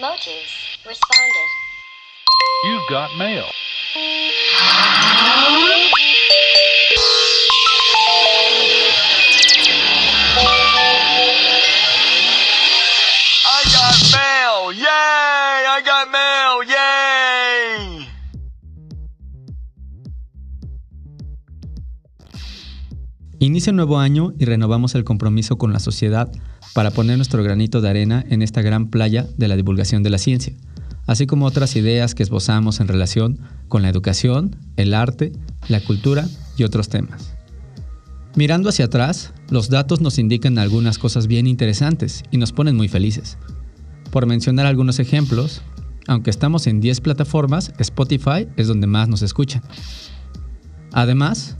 Motus responded. You've got mail. Inicia un nuevo año y renovamos el compromiso con la sociedad para poner nuestro granito de arena en esta gran playa de la divulgación de la ciencia, así como otras ideas que esbozamos en relación con la educación, el arte, la cultura y otros temas. Mirando hacia atrás, los datos nos indican algunas cosas bien interesantes y nos ponen muy felices. Por mencionar algunos ejemplos, aunque estamos en 10 plataformas, Spotify es donde más nos escuchan. Además,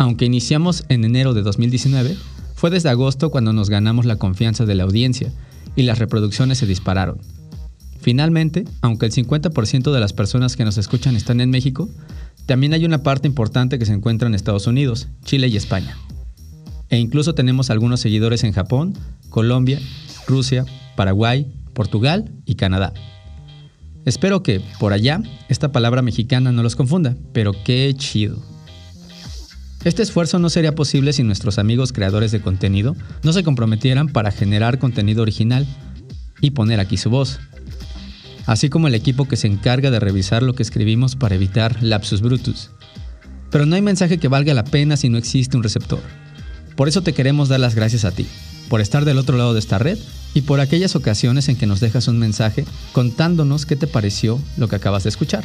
aunque iniciamos en enero de 2019, fue desde agosto cuando nos ganamos la confianza de la audiencia y las reproducciones se dispararon. Finalmente, aunque el 50% de las personas que nos escuchan están en México, también hay una parte importante que se encuentra en Estados Unidos, Chile y España. E incluso tenemos algunos seguidores en Japón, Colombia, Rusia, Paraguay, Portugal y Canadá. Espero que, por allá, esta palabra mexicana no los confunda, pero qué chido. Este esfuerzo no sería posible si nuestros amigos creadores de contenido no se comprometieran para generar contenido original y poner aquí su voz, así como el equipo que se encarga de revisar lo que escribimos para evitar lapsus brutus. Pero no hay mensaje que valga la pena si no existe un receptor. Por eso te queremos dar las gracias a ti, por estar del otro lado de esta red y por aquellas ocasiones en que nos dejas un mensaje contándonos qué te pareció lo que acabas de escuchar.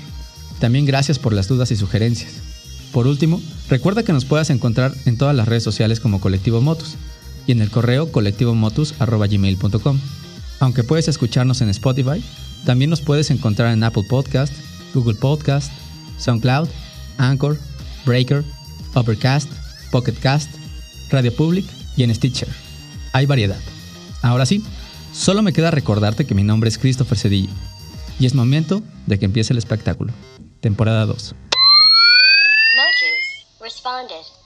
También gracias por las dudas y sugerencias. Por último, recuerda que nos puedas encontrar en todas las redes sociales como Colectivo Motus y en el correo colectivomotus.gmail.com. Aunque puedes escucharnos en Spotify, también nos puedes encontrar en Apple Podcast, Google Podcast, SoundCloud, Anchor, Breaker, Overcast, Pocket Cast, Radio Public y en Stitcher. Hay variedad. Ahora sí, solo me queda recordarte que mi nombre es Christopher Cedillo y es momento de que empiece el espectáculo. Temporada 2. Motus responded.